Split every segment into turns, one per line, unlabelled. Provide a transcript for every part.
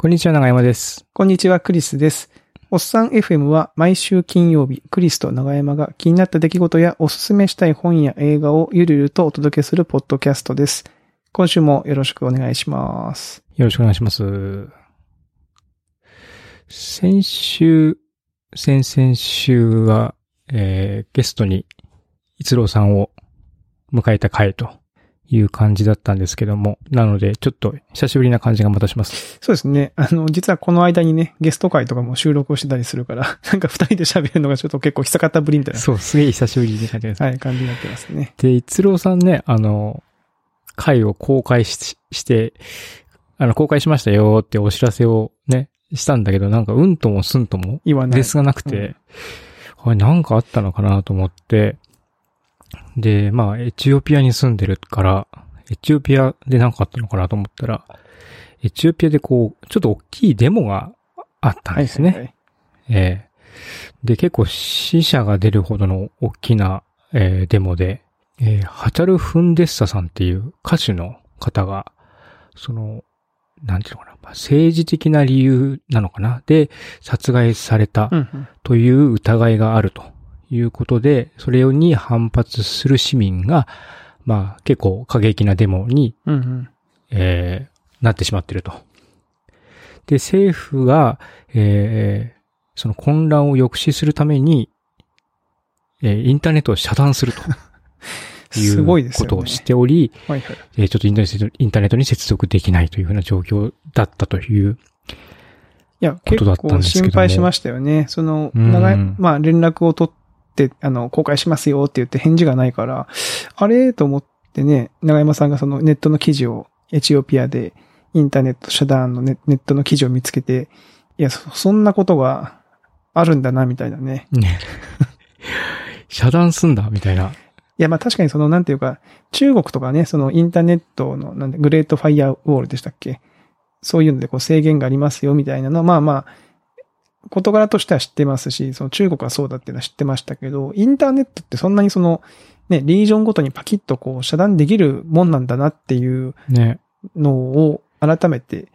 こんにちは、長山です。
こんにちは、クリスです。おっさん FM は毎週金曜日、クリスと長山が気になった出来事やおすすめしたい本や映画をゆるゆるとお届けするポッドキャストです。今週もよろしくお願いします。
よろしくお願いします。先週、先々週は、えー、ゲストに、逸郎さんを迎えた回という感じだったんですけども、なので、ちょっと久しぶりな感じがまたします。
そうですね。あの、実はこの間にね、ゲスト会とかも収録をしてたりするから、なんか二人で喋るのがちょっと結構久方ぶりみたいな、
そう、すげえ久しぶりに感じです。
はい、感じになってますね。
で、逸郎さんね、あの、回を公開しして、あの、公開しましたよってお知らせをね、したんだけど、なんか、うんともすんとも、
言わない。
ですがなくて、あれ、なんかあったのかなと思って、で、まあ、エチオピアに住んでるから、エチオピアでなんかあったのかなと思ったら、エチオピアでこう、ちょっと大きいデモがあったん
はい、
ですね。
はいはい
ええで、結構死者が出るほどの大きな、えーデモで、えーハチャル・フンデッサさんっていう歌手の方が、その、なんていうのかな、まあ政治的な理由なのかなで、殺害された。という疑いがあるということで、それに反発する市民が、まあ結構過激なデモに
うんうん。
えーなってしまっていると。で、政府が、えーその混乱を抑止するために、えーインターネットを遮断すると い
すごいう。
ことをしており、
はいはい。
えーちょっとインターネットに接続できないというふうな状況だったという。
いや、結
ことだったん
構心配しましたよね。その、
うん
長い、まあ連絡を取って、あの、公開しますよって言って返事がないから、あれ？と思ってね、長山さんがそのネットの記事を、エチオピアでインターネット遮断のネネットの記事を見つけて、いや、そそんなことがあるんだな、みたいなね。
ね。遮断すんだ、みたいな。
いや、まあ確かにその、なんていうか、中国とかね、そのインターネットの、なんで、グレートファイヤーウォールでしたっけ？そういうのでこう制限がありますよ、みたいなのは、まあまあ、事柄としては知ってますし、その中国はそうだっていうのは知ってましたけど、インターネットってそんなにその、ね、リージョンごとにパキッとこう遮断できるもんなんだなっていう
ね。
のを改めて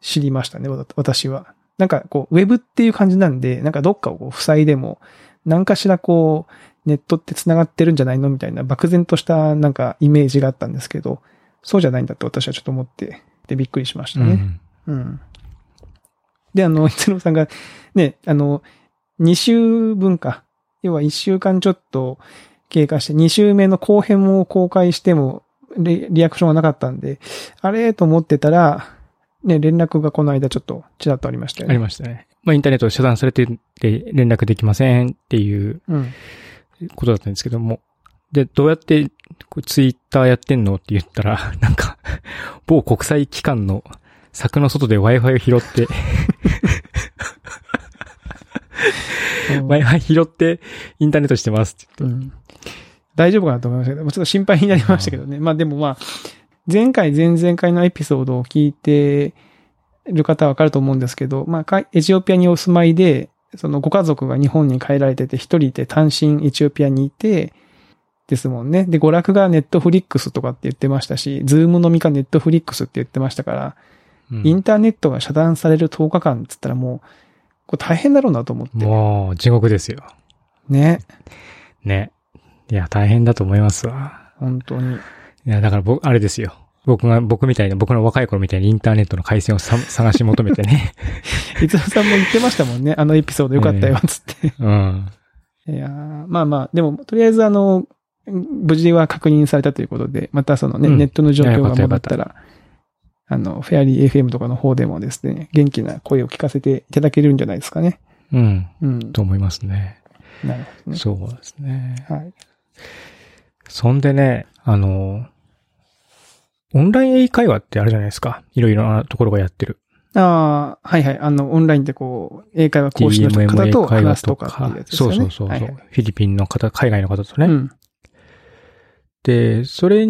知りましたね、わ私は。なんかこう、ウェブっていう感じなんで、なんかどっかをこう塞いでも、何かしらこう、ネットって繋がってるんじゃないのみたいな漠然としたなんかイメージがあったんですけど、そうじゃないんだって私はちょっと思って、で、びっくりしましたね。
うん。
うん。で、あの、一郎さんが、ね、あの、2週分か。要は1週間ちょっと経過して、2週目の後編を公開してもリ、リアクションがなかったんで、あれと思ってたら、ね、連絡がこの間ちょっとちらっとありましたよ
あり
ね。
ましたね。まあ、インターネット遮断されてて連絡できませんっていう
うん。
ことだったんですけども。で、どうやってツイッターやってんのって言ったら、なんか、某国際機関の柵の外で Wi-Fi を拾って、Wi-Fi 拾ってインターネットしてますって言って。
うん大丈夫かなと思いましたけど、ちょっと心配になりましたけどね。まあでもまあ、前回、前々回のエピソードを聞いてる方はわかると思うんですけど、まあか、エチオピアにお住まいで、そのご家族が日本に帰られてて、一人いて単身エチオピアにいて、ですもんね。で、娯楽がネットフリックスとかって言ってましたし、ズーム飲みかネットフリックスって言ってましたから、
うん
インターネットが遮断される10日間って言ったらもう、これ大変だろうなと思って。
もう、地獄ですよ。
ね。
ね。いや、大変だと思いますわ。
本当に。
いや、だから僕、あれですよ。僕が、僕みたいな、僕の若い頃みたいにインターネットの回線をさ 探し求めてね。
いつさんも言ってましたもんね。あのエピソードよかったよ、つって。
うん。
いやーまあまあ、でも、とりあえずあの、無事は確認されたということで、またそのね、
うん
ネットの状況が戻ったら、あの、フェアリー FM とかの方でもですね、元気な声を聞かせていただけるんじゃないですかね。
うん。
うん。
と思いますね。
なるほどね。
そうですね。
はい。
そんでね、あの、オンライン英会話ってあるじゃないですか。いろいろなところがやってる。
ああ、はいはい。あの、オンラインでこう、英会話講師の方と
話
話すとかっていうやつですよね。
そうそうそうそう、
はいはい
フィリピンの方、海外の方とね。
うん。
で、それ、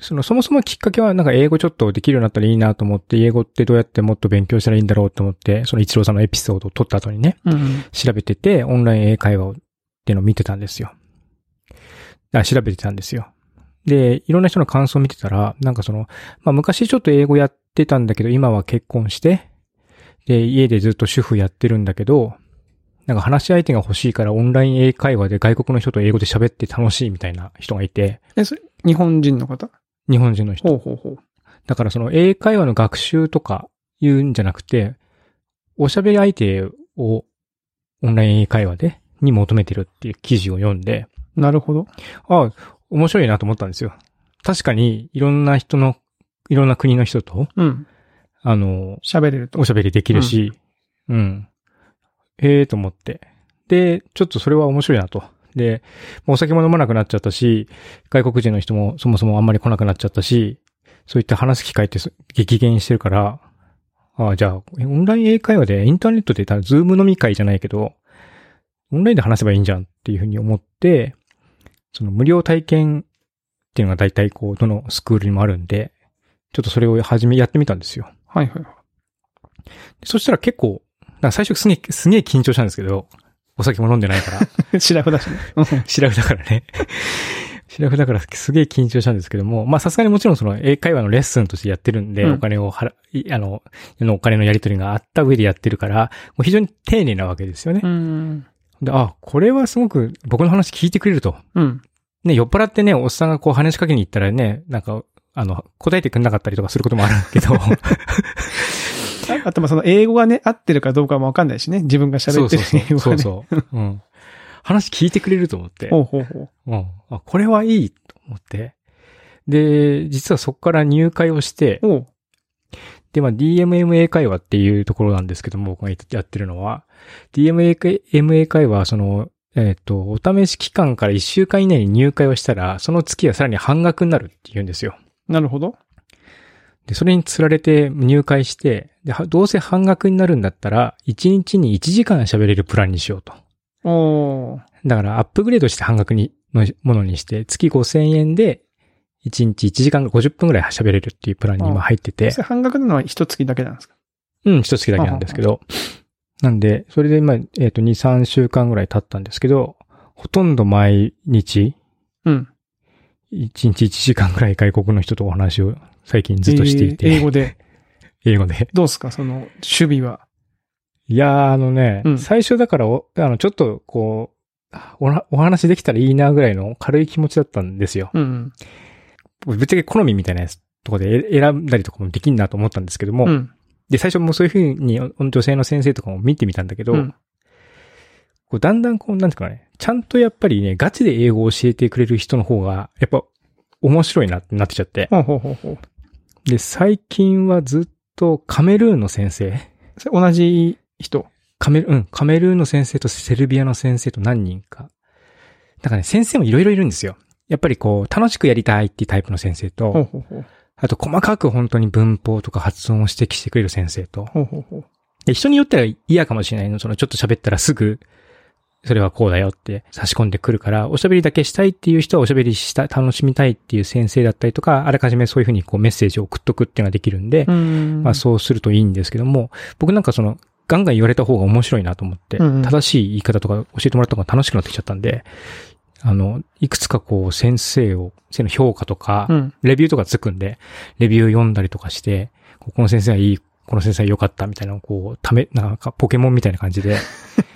その、そもそもきっかけは、なんか英語ちょっとできるようになったらいいなと思って、英語ってどうやってもっと勉強したらいいんだろうと思って、その一郎さんのエピソードを撮った後にね、
うん。
調べてて、オンライン英会話をっていうのを見てたんですよ。あ、調べてたんですよ。で、いろんな人の感想を見てたら、なんかその、まあ昔ちょっと英語やってたんだけど、今は結婚して、で、家でずっと主婦やってるんだけど、なんか話し相手が欲しいからオンライン英会話で外国の人と英語で喋って楽しいみたいな人がいて、
え、それ、日本人の方？
日本人の人。
ほうほうほう。
だからその英会話の学習とか言うんじゃなくて、おしゃべり相手をオンライン英会話で、に求めてるっていう記事を読んで、
なるほど。
ああ、面白いなと思ったんですよ。確かに、いろんな人の、いろんな国の人と、
うん。
あの、
喋れると
お。しゃべりできるし、うん。ええと思って。で、ちょっとそれは面白いなと。で、もうお酒も飲まなくなっちゃったし、外国人の人もそもそもあんまり来なくなっちゃったし、そういった話す機会ってす激減してるから、ああ、じゃあ、オンライン英会話でインターネットで、たズーム飲み会じゃないけど、オンラインで話せばいいんじゃんっていうふうに思って、その無料体験っていうのが大体こう、どのスクールにもあるんで、ちょっとそれを始め、やってみたんですよ。
はいはいはい。
そしたら結構、最初すげえ、すげえ緊張したんですけど、お酒も飲んでないから、
シラフだしね。うん
シラフだからね。シラフだからすげえ緊張したんですけども、まあさすがにもちろんその英会話のレッスンとしてやってるんで、
うん
お金を払い、あの、のお金のやり取りがあった上でやってるから、もう非常に丁寧なわけですよね。
うん。
で、あ、これはすごく僕の話聞いてくれると。
うん。
ね、酔っ払ってね、おっさんがこう話しかけに行ったらね、なんか、あの、答えてくれなかったりとかすることもあるけど、
あ あと、まあ、その英語がね、合ってるかどうかもわかんないしね。自分が喋ってる英語がね。
そうそうそう。うん。話聞いてくれると思って。
ほうほうほう。
うん。あ、これはいいと思って。で、実はそこから入会をして。で、まあ、DMMA 会話っていうところなんですけども、僕がやってるのは、DMMA 会話は、その、えっ、と、お試し期間から1週間以内に入会をしたら、その月はさらに半額になるって言うんですよ。
なるほど。
で、それにつられて入会して、で、はどうせ半額になるんだったら、1日に1時間喋れるプランにしようと。
おー。
だから、アップグレードして半額に、のものにして、月5000円で、1日1時間50分ぐらい喋れるっていうプランに今入ってて
そ、れ半額なのは一月だけなんですか？
うん、一月だけなんですけど、なんで、それで今、えっ、と、2、3週間ぐらい経ったんですけど、ほとんど毎日、
うん。
1日1時間ぐらい外国の人とお話を最近ずっとしていて、
えー英語で。
英語で。
どうですか？その、守備は。
いやー、あのね、
うん
最初だからお、あの、ちょっと、こう、おなお話できたらいいなぐらいの軽い気持ちだったんですよ。
うん。
ぶっちゃけ好みみたいなやつとかでえ選んだりとかもできんなと思ったんですけども、
うん。
で、最初もそういうふうに女性の先生とかも見てみたんだけど、
うん。
こうだんだんこう、なんていうかね、ちゃんとやっぱりね、ガチで英語を教えてくれる人の方が、やっぱ面白いなってなってきちゃって。
ほうほうほうほう。
で、最近はずっとカメルーンの先生、
同じ人？
カメル、うん、カメルーンの先生とセルビアの先生と何人か。だからね、先生もいろいろいるんですよ。やっぱりこう、楽しくやりたいっていうタイプの先生と、
ほうほうほう。
あと細かく本当に文法とか発音を指摘してくれる先生と、
ほうほうほう。
で人によっては嫌かもしれないの。そのちょっと喋ったらすぐ、それはこうだよって差し込んでくるから、おしゃべりだけしたいっていう人はおしゃべりした、楽しみたいっていう先生だったりとか、あらかじめそういうふうにこうメッセージを送っとくっていうのができるんで、
うん。
まあそうするといいんですけども、僕なんかその、ガンガン言われた方が面白いなと思って、正しい言い方とか教えてもらった方が楽しくなってきちゃったんで、あの、いくつかこう先生を、先生の評価とか、
うん。
レビューとかつくんで、レビュー読んだりとかして、ここの先生はいい、この先生は良かったみたいなのをこう、ため、なんかポケモンみたいな感じで、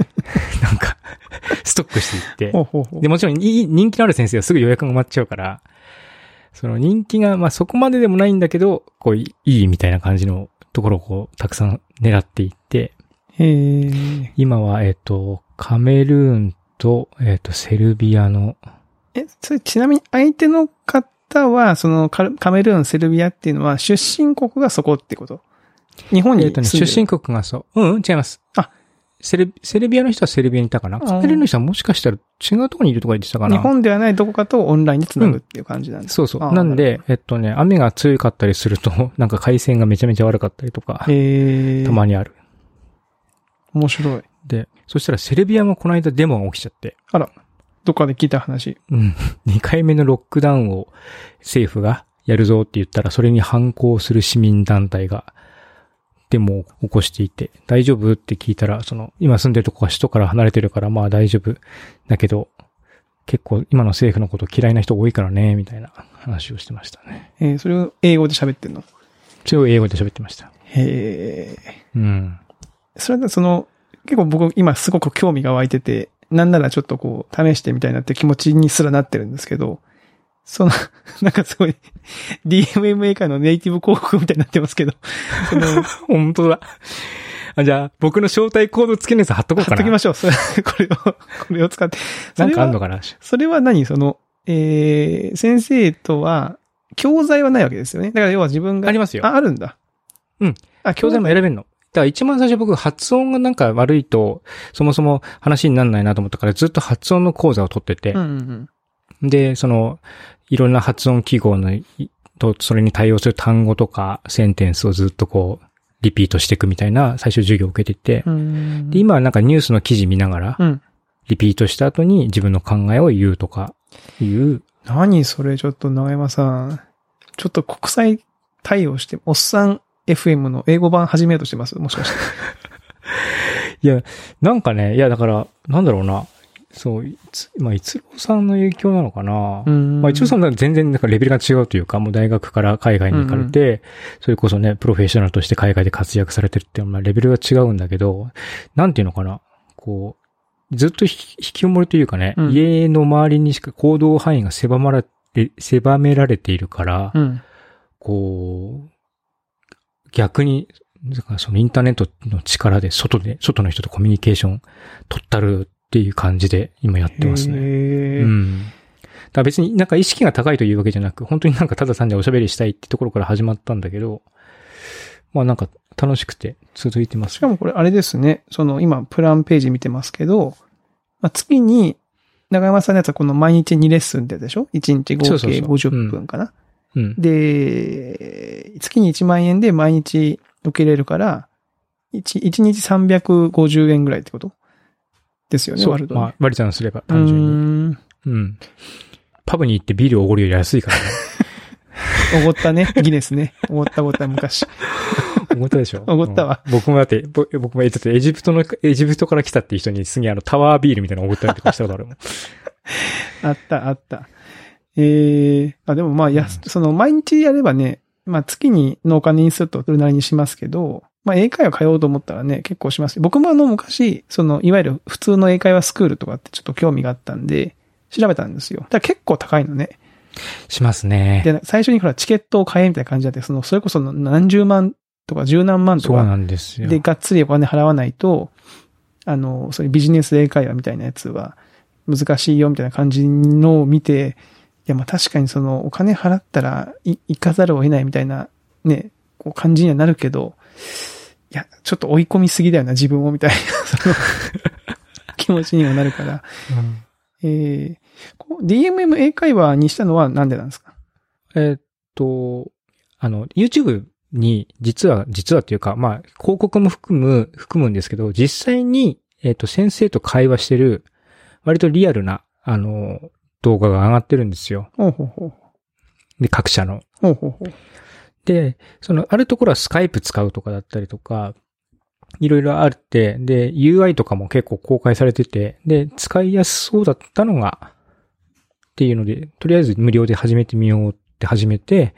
なんか、ストックしていってで、。もちろんいい人気のある先生はすぐ予約が埋まっちゃうから、その人気が、まあそこまででもないんだけど、こう、いいみたいな感じのところをこう、たくさん狙っていって。今は、えっ、と、カメルーンと、えっ、と、セルビアの、
え、それちなみに相手の方は、そのカメルーン、セルビアっていうのは出身国がそこってこと？日本に
えっ、とね、出身国がそう。うん、うん違います。
あ、
セル、セルビアの人はセルビアにいたかな？カメルーンの人はもしかしたら違うところにいるところにいてたかな？
日本ではないどこかとオンラインで繋ぐっていう感じなんです。
そうそう。
あ
なんで、えっとね、雨が強かったりすると、なんか回線がめちゃめちゃ悪かったりとか。たまにある。
面白い。
で、そしたらセルビアもこの間デモが起きちゃって、
あら、どっかで聞いた話。
うん。2回目のロックダウンを政府がやるぞって言ったら、それに反抗する市民団体がデモを起こしていて、大丈夫？って聞いたら、その、今住んでるとこが首都から離れてるから、まあ大丈夫。だけど、結構今の政府のこと嫌いな人多いからね、みたいな話をしてましたね。
えーそれを英語で喋ってんの？
それを英語で喋ってました。
へえ。
うん。
それでその、結構僕今すごく興味が湧いてて、なんならちょっとこう、試してみたいなって気持ちにすらなってるんですけど、その、なんかすごい、DMMA 界のネイティブ広告みたいになってますけど、その、
本当だ。あじゃあ、僕の招待コード付けのやつ貼っとこうかな。
貼っときましょう。それ これを、これを使って。そ
なんかあんのかな？
それは何？その、えー、先生とは、教材はないわけですよね。だから要は自分が。
ありますよ
あ、あるんだ。
うん。
あ、
教材も選べるの。だから一番最初僕発音がなんか悪いと、そもそも話にならないなと思ったからずっと発音の講座を取ってて
うん、うんうん。
で、その、いろんな発音記号のい、と、それに対応する単語とか、センテンスをずっとこう、リピートしていくみたいな最初授業を受けてて、
うん
で、今はなんかニュースの記事見ながら、
うん。
リピートした後に自分の考えを言うとか、いう、
何それちょっと長山さん。ちょっと国際対応して、おっさん FM の英語版始めようとしてます？もしかして。
いや、なんかね、いやだから、なんだろうな、そう、いつまあ、一郎さんの影響なのかな、
ん。
まあ、一応さんは全然なんかレベルが違うというか、もう大学から海外に行かれて、それこそね、プロフェッショナルとして海外で活躍されてるっていうのは、まあレベルが違うんだけど、なんていうのかな、こう、ずっと引き引きこもりというかね、
うん。
家の周りにしか行動範囲が狭まられ、狭められているから、
うん。
こう、逆に、だからそのインターネットの力で外で、外の人とコミュニケーション取ったるっていう感じで今やってますね。うん。だから別になんか意識が高いというわけじゃなく、本当になんかただ単におしゃべりしたいってところから始まったんだけど、まあなんか楽しくて続いてます。
しかもこれあれですね。その今プランページ見てますけど、まあ、月に、長山さんのやつはこの毎日2レッスンってやつでしょ ?1 日合計
そうそうそう
50分かな？
うん。
で、月に1万円で毎日受けれるから、1, 1日350円ぐらいってこと？ですよね、
そうまあ割り算すれば
う
単純に。
ーん。
うん。パブに行ってビールをおごるより安いからね。
おごったね。ギネスね。おごったおごった昔。
おごったでしょ？
おごったわ
うん僕もだって、ぼ僕も、えだってエジプトの、エジプトから来たっていう人にすげえあのタワービールみたいなのおごったりとかしたことあるもん。
あった、あった。ええあ、でもまあ、やす、その、毎日やればね、まあ、月にのお金にするとそれなりにしますけど、まあ、英会話通おうと思ったらね、結構します。僕もあの、昔、その、いわゆる普通の英会話スクールとかってちょっと興味があったんで、調べたんですよ。だから結構高いのね。
しますね。
で、最初にほら、チケットを買えみたいな感じだって、その、それこそ何十万とか十何万とか
そうなんですよ。
で、がっつりお金払わないと、あの、そういうビジネス英会話みたいなやつは難しいよみたいな感じのを見て、いや、まあ確かにそのお金払ったらい行かざるを得ないみたいなね、こう感じにはなるけど、いや、ちょっと追い込みすぎだよな、自分をみたいな、そ の気持ちにはなるから。
うん
えー、DMM 英会話にしたのはなんでなんですか？
えーっと、あの、YouTube に、実は、実はっていうか、まあ、広告も含む、含むんですけど、実際に、えーっと、先生と会話してる、割とリアルな、あの、動画が上がってるんですよ。
ほうほうほう。
で、各社の。
ほうほうほう。
で、その、あるところはスカイプ使うとかだったりとか、いろいろあって、で、UI とかも結構公開されてて、で、使いやすそうだったのが、っていうので、とりあえず無料で始めてみようって始めて、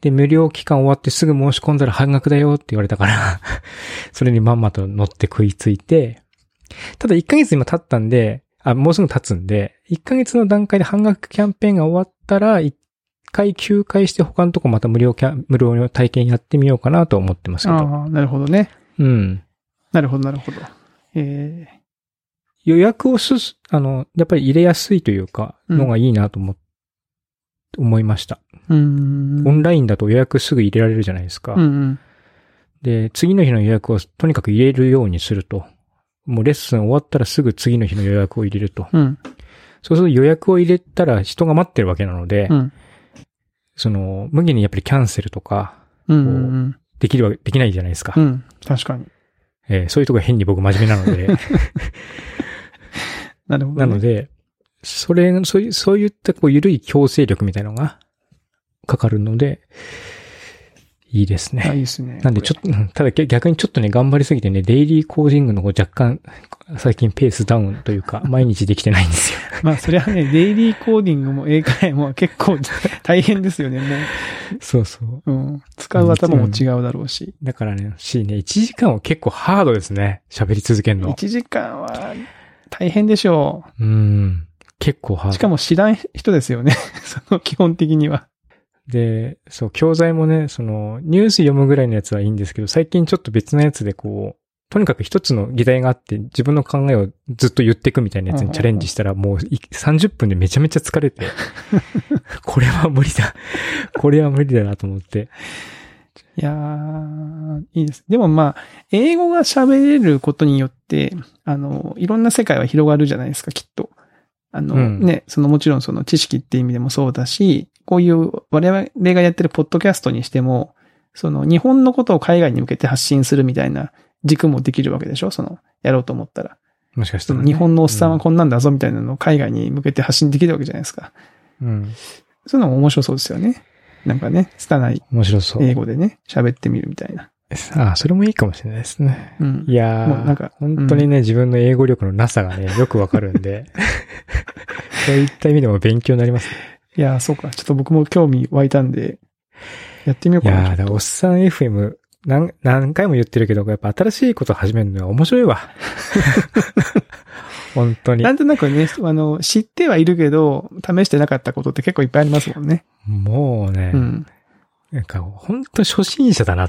で、無料期間終わってすぐ申し込んだら半額だよって言われたから、それにまんまと乗って食いついて、ただ1ヶ月今経ったんで、あ、もうすぐ経つんで、1ヶ月の段階で半額キャンペーンが終わったら、1回休会して他のとこまた無料キャン、無料の体験やってみようかなと思ってますけど。
ああ、なるほどね。
うん。
なるほど、なるほど。え
予約をすす、あの、やっぱり入れやすいというか、
うん
のがいいなと思、思いました。
ー、うーん。
オンラインだと予約すぐ入れられるじゃないですか。
うんうん。
で、次の日の予約をとにかく入れるようにすると。もうレッスン終わったらすぐ次の日の予約を入れると。
うん。
そうすると予約を入れたら人が待ってるわけなので、
うん。
その、無限にやっぱりキャンセルとか、できるわけ、できないじゃないですか。
うん。うん。確かに。
えーそういうとこ変に僕真面目なので。
なるほど、ね。
なので、それ、そういう、そういったこう、緩い強制力みたいなのがかかるので、いいです
あ、いい
ね。
ですね。
なんでちょっと、う んただ逆にちょっとね、頑張りすぎてね、デイリーコーディングの方若干、最近ペースダウンというか、毎日できてないんですよ。
まあ、それはね、デイリーコーディングも英会話も結構大変ですよね、も
そうそう。
う。うん。使う頭も違うだろうし。
だからね、しね、1時間は結構ハードですね。喋り続けるの。
1時間は大変でしょ
うん。結構ハー
う。
ド。
しかも知らん人ですよね。その基本的には。
で、そう、教材もね、その、ニュース読むぐらいのやつはいいんですけど、最近ちょっと別のやつでこう、とにかく一つの議題があって、自分の考えをずっと言っていくみたいなやつにチャレンジしたら、もうい30分でめちゃめちゃ疲れて、これは無理だ。これは無理だなと思って。
いやー、いいです。でもまあ、英語が喋れることによって、あの、いろんな世界は広がるじゃないですか、きっと。あの、
うん
ね、そのもちろんその知識って意味でもそうだし、こういう我々がやってるポッドキャストにしても、その日本のことを海外に向けて発信するみたいな軸もできるわけでしょ？その、やろうと思ったら。
もしかしたら、
その日本のおっさんはこんなんだぞみたいなのを海外に向けて発信できるわけじゃないですか。
うん。うん。
そういうのも面白そうですよね。なんかね、拙い
面白そう。
英語でね、喋ってみるみたいな。
ああ、それもいいかもしれないですね。
うん
い。やー、
もうなんか
本当にね、自分の英語力のなさがね、よくわかるんで、そういった意味でも勉強になりますね。
いやー、そうか。ちょっと僕も興味湧いたんで、やってみようかな。
いやおっさん FM、何、何回も言ってるけど、やっぱ新しいことを始めるのは面白いわ。本当に
な。んとなくね、あの、知ってはいるけど、試してなかったことって結構いっぱいありますもんね。
もうね、
うん。
なんか本当初心者だな。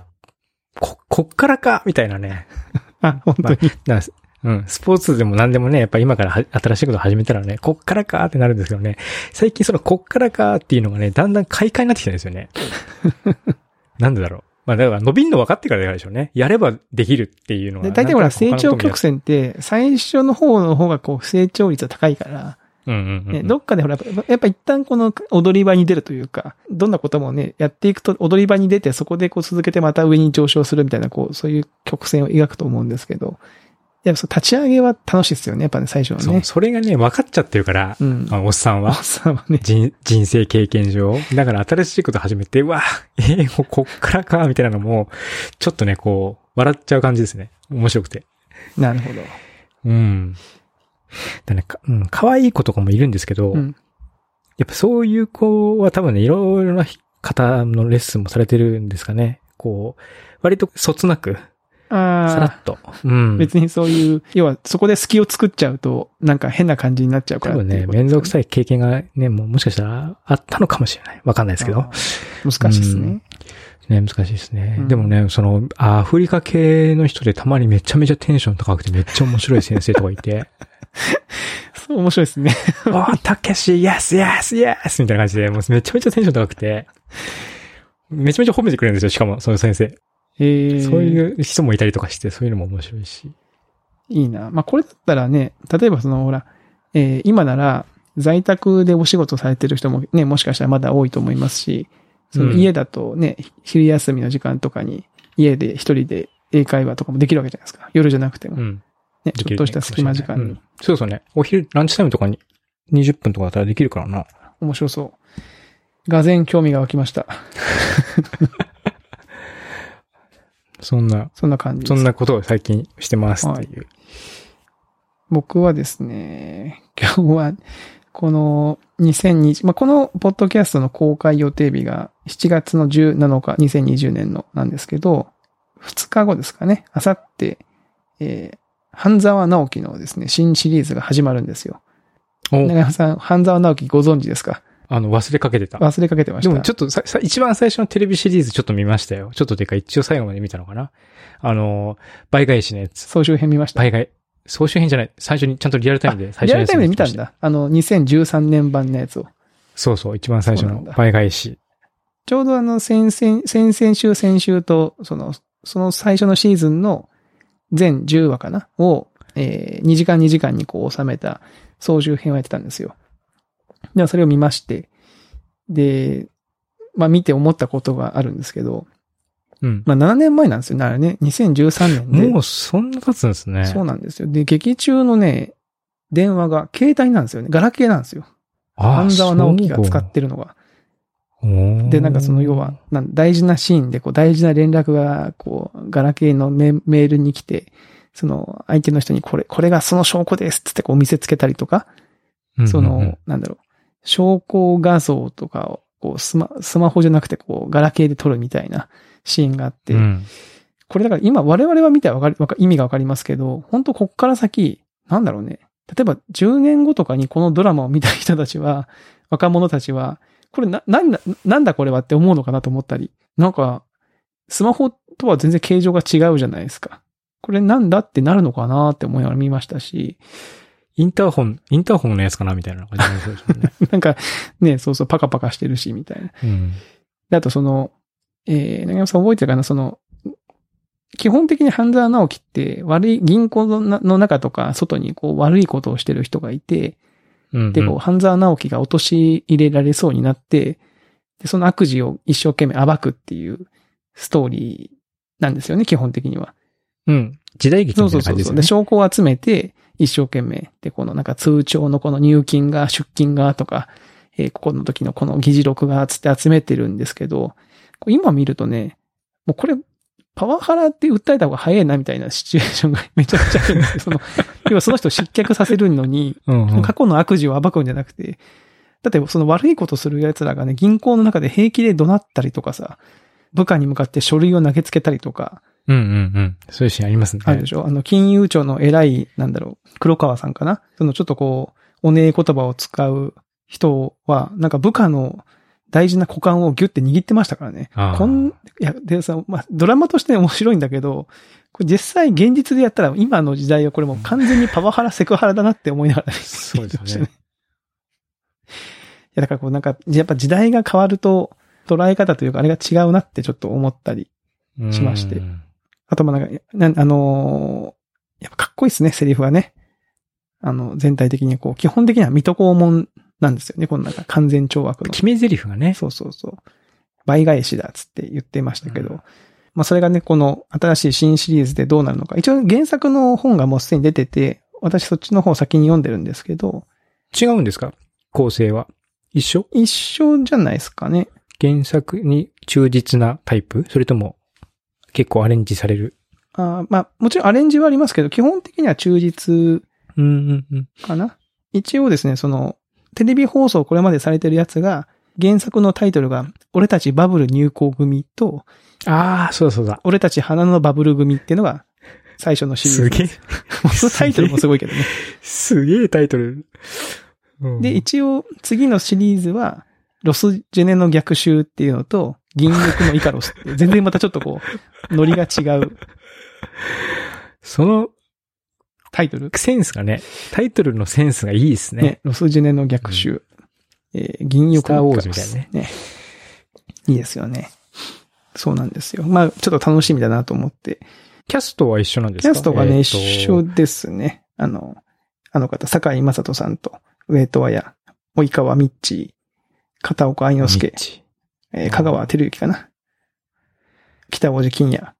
こ、こっからかみたいなね。
あ、本当に。
なうん。スポーツでも何でもね、やっぱ今からは新しいこと始めたらね、こっからかってなるんですけどね、最近そのこっからかっていうのがね、だんだん快感になってきてるんですよね。なんでだろう。まあだから伸びんの分かってからでしょうね。やればできるっていうのは。
で、大体ほら、成長曲
線。
線って、最初の方の方がこう、成長率が高いから、
うんうんうん。
ね、どっかでほら、やっぱ一旦この踊り場に出るというか、どんなこともね、やっていくと踊り場に出て、そこでこう続けてまた上に上昇するみたいな、こう、そういう曲線を描くと思うんですけど、やっぱそう立ち上げは楽しいですよね、やっぱね、最初は
そう、
ね。
それがね、分かっちゃってるから、
うん。
あおっさん
お
は
っ。さんはね、
人人生経験上。だから新しいこと始めて、うわ、英語こっからか、みたいなのも、ちょっとね、こう、笑っちゃう感じですね。面白くて。
なるほど。
うん。だね、か、うん、可愛い子とかもいるんですけど、
うん。
やっぱそういう子は多分ね、いろいろな方のレッスンもされてるんですかね。こう、割とそつなく、さら
あ
っと。うん。
あ、別にそういう、要はそこで隙を作っちゃうと、なんか変な感じになっちゃうか
多分ね、面倒く
い
さい経験がね、もうもしかしたらあったのかもしれない。わかんないですけど。
難しいですね。
ね、難しいですね。
うん
でもね、その、アフリカ系の人でたまにめちゃめちゃテンション高くてめっちゃ面白い先生とかいて、
そう、面白いですね。
ああ、たけし、イエス、イエス、イエスみたいな感じで、もうめちゃめちゃテンション高くて、めちゃめちゃ褒めてくれるんですよ、しかも、その先生。
ええ
そういう人もいたりとかして、そういうのも面白いし。
いいな。まあ、これだったらね、例えばその、ほら、えー今なら、在宅でお仕事されてる人もね、もしかしたらまだ多いと思いますし、その
うん
家だとね、昼休みの時間とかに、家で一人で英会話とかもできるわけじゃないですか。夜じゃなくても。
うん。
ね、ちょっとした隙間時間に。
うんそうそうね。お昼、ランチタイムとかに20分とかだったらできるからな。
面白そう。がぜん興味が湧きました。
そんな、
そんな感じ。
そんなことを最近してますっていう。
僕はですね、今日は、この2020、まあ、このポッドキャストの公開予定日が7月の17日、2020年のなんですけど、2日後ですかね、あさって、えー、半沢直樹のですね、新シリーズが始まるんですよ。
お
長山さん、半沢直樹ご存知ですか？
あの、忘れかけてた。
忘れかけてました。
でもちょっとさ、さ、一番最初のテレビシリーズちょっと見ましたよ。ちょっとてか一応最後まで見たのかな。あの、倍返しのやつ。
総集編見ました？
倍返、総集編じゃない。最初にちゃんとリアルタイムで最初のやつ
リアルタイムで見たん。だ。あの、2013年版のやつを。
そうそう、一番最初の倍返し。
ちょうどあの、先々、先々週、先週と、その、その最初のシーズンの全10話かな？を、えー、2時間2時間にこう収めた総集編をやってたんですよ。ではそれを見まして、で、まあ見て思ったことがあるんですけど、
うん。
まあ7年前なんですよね、あれね。2013年で。
もうそんな経つんですね。
そうなんですよ。で、劇中のね、電話が携帯なんですよね。ガラケーなんですよ。
あ
半沢直樹が使ってるのが。で、なんかその要は、なん大事なシーンで、こう大事な連絡が、こう、ガラケーのメメールに来て、その相手の人にこれ、これがその証拠ですっつってこう見せつけたりとか、その、なんだろう、証拠画像とかを、こうスマ、スマホじゃなくてこう、ガラケーで撮るみたいなシーンがあって、
うん
これだから今我々は見たらわかり、わか意味がわかりますけど、本当こっから先、なんだろうね。例えば10年後とかにこのドラマを見た人たちは、若者たちは、これな、なんだ、なんだこれはって思うのかなと思ったり、なんか、スマホとは全然形状が違うじゃないですか。これなんだってなるのかなって思いながら見ましたし、
インターホン、インターホンのやつかなみたいな感じですよね。
なんかね、そうそうパカパカしてるし、みたいな。
うん。
であとその、えー、長山さん覚えてるかなその、基本的に半沢直樹って悪い、銀行のなの中とか外にこう悪いことをしてる人がいて、
うん
で、こう、半沢直樹が陥れられそうになって、で、その悪事を一生懸命暴くっていうストーリーなんですよね、基本的には。
うん。時代劇
そう
みた
そそうそう。で、
いうな感じですよね。
証拠を集めて、一生懸命。で、このなんか通帳のこの入金が、出金がとか、えーここの時のこの議事録がつって集めてるんですけど、今見るとね、もうこれ、パワハラって訴えた方が早いなみたいなシチュエーションがめちゃくちゃあるんですよ。その、要はその人を失脚させるのに、
うんうん
過去の悪事を暴くんじゃなくて、だってその悪いことする奴らがね、銀行の中で平気で怒鳴ったりとかさ、部下に向かって書類を投げつけたりとか、
うんうんうん。そういうシーンありますね。
あるでしょ、あの、金融庁の偉い、なんだろう、黒川さんかな？そのちょっとこう、おねえ言葉を使う人は、なんか部下の大事な股間をギュッて握ってましたからね。こん、いや、でさ、まあ、ドラマとして面白いんだけど、これ実際現実でやったら今の時代はこれもう完全にパワハラ、セクハラだなって思いながら、
そうですね
いや、だからこうなんか、やっぱ時代が変わると、捉え方というかあれが違うなってちょっと思ったり。しまして
うん
あとまあなんか、なんあのーやっぱかっこいいですね、セリフがね。あの、全体的にこう、基本的には水戸黄門なんですよね、このなんか完全懲悪の。
決め台詞がね。
そうそうそう。倍返しだっつって言ってましたけど、
うん
まあそれがね、この新しい新シリーズでどうなるのか。一応原作の本がもうすでに出てて、私そっちの方を先に読んでるんですけど、
違うんですか？構成は。一緒？
一緒じゃないですかね。
原作に忠実なタイプ？それとも結構アレンジされる
あーまあもちろんアレンジはありますけど、基本的には忠実
うんうんうん。
かな一応ですね、その、テレビ放送これまでされてるやつが、原作のタイトルが、俺たちバブル入校組と、
ああ、そうだそうだ。
俺たち花のバブル組っていうのが、最初のシリーズ。
すげえ、
そのタイトルもすごいけどね。
すげえタイトル。うん
で、一応、次のシリーズは、ロスジェネの逆襲っていうのと、銀翼のイカロスって全然またちょっとこう、ノリが違う
その
タイトル？
センスがね、タイトルのセンスがいいですね。
ね、ロスジェネの逆襲。えー銀翼のイカロス。
スターウォーズみたいな
ね。いいですよね。そうなんですよ。まあ、ちょっと楽しみだなと思って。
キャストは一緒なんですか？
キャストがね、
え
一緒ですね。あの、あの方、坂井正人さんと、上戸彩、及川みっちー、片岡愛之助えー香川照之かな。北大路金也。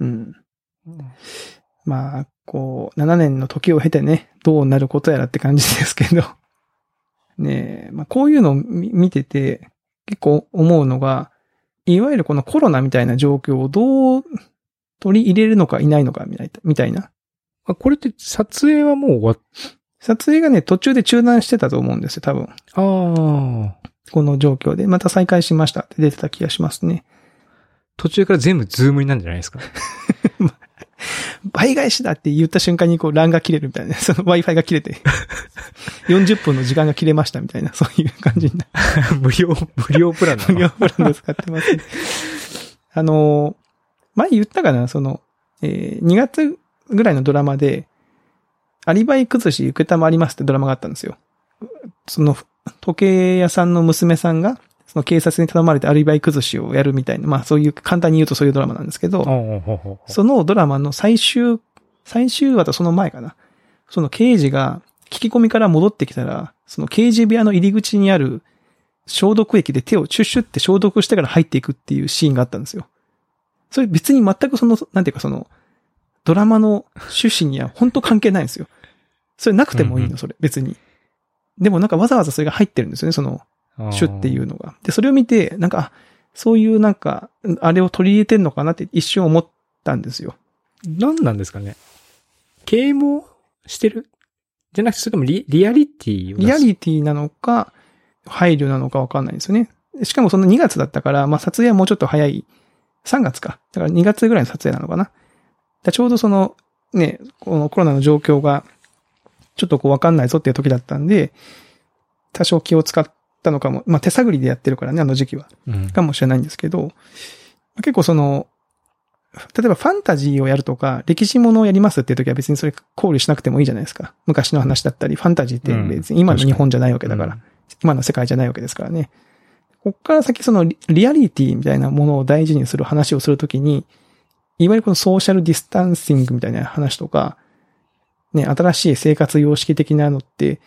うん。まあ、こう、7年の時を経てね、どうなることやらって感じですけど。ねえ、まあこういうのを見見てて、結構思うのが、いわゆるこのコロナみたいな状況をどう取り入れるのかいないのかみたいな。みたいな
あこれって撮影はもう終わっ、
撮影がね、途中で中断してたと思うんですよ、多分。
ああ、
この状況で。また再開しましたって出てた気がしますね。
途中から全部ズームになるんじゃないですか？
倍返しだって言った瞬間にこう LAN が切れるみたいな。その Wi-Fi が切れて。40分の時間が切れましたみたいな、そういう感じになる。
無料、無料プラン
無料プランで使ってます、ね。あのー、前言ったかな、その、えー2月ぐらいのドラマで、アリバイ崩し受けたまりますってドラマがあったんですよ。その、時計屋さんの娘さんが、その警察に頼まれてアリバイ崩しをやるみたいな、まあそういう、簡単に言うとそういうドラマなんですけど、そのドラマの最終、最終話とその前かな。その刑事が聞き込みから戻ってきたら、その刑事部屋の入り口にある消毒液で手をシュッシュって消毒してから入っていくっていうシーンがあったんですよ。それ別に全くその、なんていうかその、ドラマの趣旨には本当関係ないんですよ。それなくてもいいの、それ、別に。でもなんかわざわざそれが入ってるんですよね、その、種っていうのが。で、それを見て、なんか、あそういうなんか、あれを取り入れてんのかなって一瞬思ったんですよ。
何なんですかね啓蒙してる？じゃなくて、それともリリアリティ
リアリティなのか、配慮なのかわかんないんですよね。しかもその2月だったから、まあ撮影はもうちょっと早い。3月か。だから2月ぐらいの撮影なのかな。ちょうどその、ね、このコロナの状況が、ちょっとこうわかんないぞっていう時だったんで、多少気を使ったのかも。まあ手探りでやってるからね、あの時期は。
うん
かもしれないんですけど、結構その、例えばファンタジーをやるとか、歴史ものをやりますっていう時は別にそれ考慮しなくてもいいじゃないですか。昔の話だったり、ファンタジーって別に今の日本じゃないわけだから、今の世界じゃないわけですからね。こっから先そのリリアリティみたいなものを大事にする話をするときに、いわゆるこのソーシャルディスタンシングみたいな話とか、ね、新しい生活様式的なのって、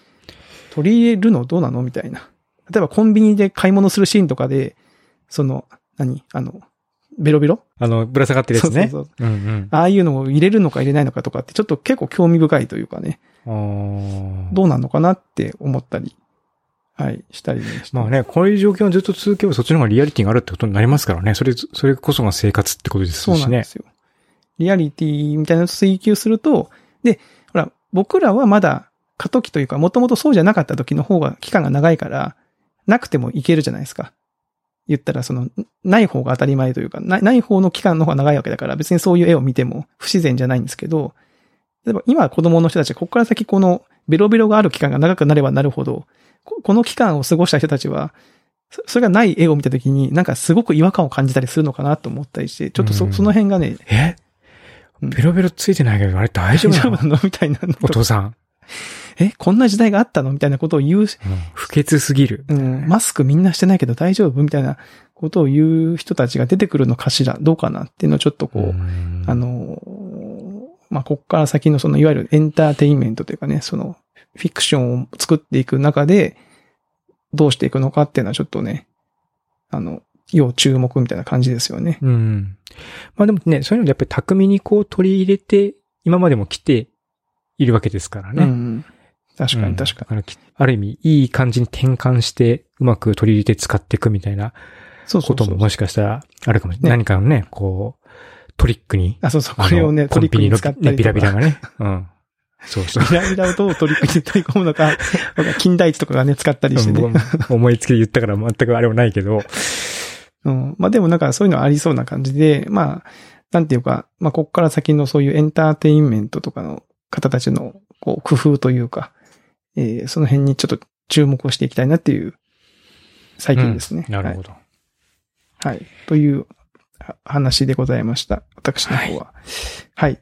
取り入れるのどうなの？みたいな。例えばコンビニで買い物するシーンとかで、その、何？あの、ベロベロ？
あの、ぶら下がってるやつね。
そうそうそう。
うんうん。
ああいうのを入れるのか入れないのかとかってちょっと結構興味深いというかね、どうなのかなって思ったり、はい、したりねして。
まあね、こういう状況をずっと続けばそっちの方がリアリティがあるってことになりますからね。それ、それこそが生活ってことですしね。
そうなんですよ。リアリティみたいなのを追求すると、で、僕らはまだ過渡期というか、もともとそうじゃなかった時の方が期間が長いから、なくてもいけるじゃないですか。言ったら、その、ない方が当たり前というか、ない方の期間の方が長いわけだから、別にそういう絵を見ても不自然じゃないんですけど、例えば今子供の人たちはここから先このベロベロがある期間が長くなればなるほど、ここの期間を過ごした人たちは、そそれがない絵を見たときに、なんかすごく違和感を感じたりするのかなと思ったりして、ちょっとそ,、の辺がね、
え？
うん
ベロベロついてないけど、あれ大丈夫なの？
大丈夫なの？みたいなの。
お父さん。
え、こんな時代があったの？みたいなことを言う、
うん。不潔すぎる。
うん、マスクみんなしてないけど大丈夫？みたいなことを言う人たちが出てくるのかしら？どうかな？っていうのをちょっとこう、
ん。
あ、のー、まあ、こっから先のその、いわゆるエンターテインメントというかね、その、フィクションを作っていく中で、どうしていくのかっていうのはちょっとね、あの、要注目みたいな感じですよね。
うん。まあでもね、そういうのでやっぱり巧みにこう取り入れて、今までも来ているわけですからね。
うん。確か
うん
に確かに。
だらきある意味、いい感じに転換して、うまく取り入れて使っていくみたいな
そうそうそう。
ことももしかしたらあるかもしれない。
ね
何かのね、こう、トリックに。
あ、そうそう。これをね、トリックに使ったりとか。
ビラビラがね。うん。そうそう。
ビラビラをどうトリックに取り込むのか、僕は金田一とかがね、使ったりしてね。
うん思いつきで言ったから全くあれはないけど。
うん。まあでもなんかそういうのありそうな感じで、まあ、なんていうか、まあこっから先のそういうエンターテインメントとかの方たちのこう工夫というか、えーその辺にちょっと注目をしていきたいなっていう最近ですね。
なるほど。
はい。はい。というは話でございました。私の方は。はい。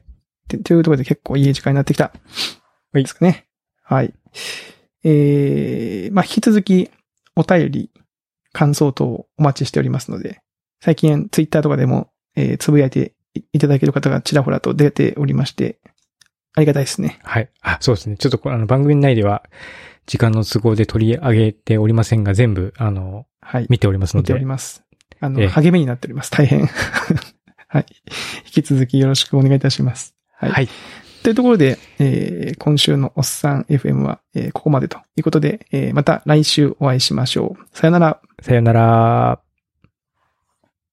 でというところで結構いい時間になってきた。
はい
ですかね。はい。えー、まあ、引き続きお便り、感想等をお待ちしておりますので、最近ツイッターとかでも、えーつぶやいていただける方がちらほらと出ておりまして、ありがたいですね。
はい。あ、そうですね。ちょっとこうあの番組内では、時間の都合で取り上げておりませんが、全部、あの、
はい。
見ておりますので
見ており。ます。あの、
ええ
励みになっております。大変。はい。引き続きよろしくお願いいたします。はい。
はい。
というところで、えー今週のおっさん FM は、えーここまでということで、えーまた来週お会いしましょう。さよなら。
さよなら。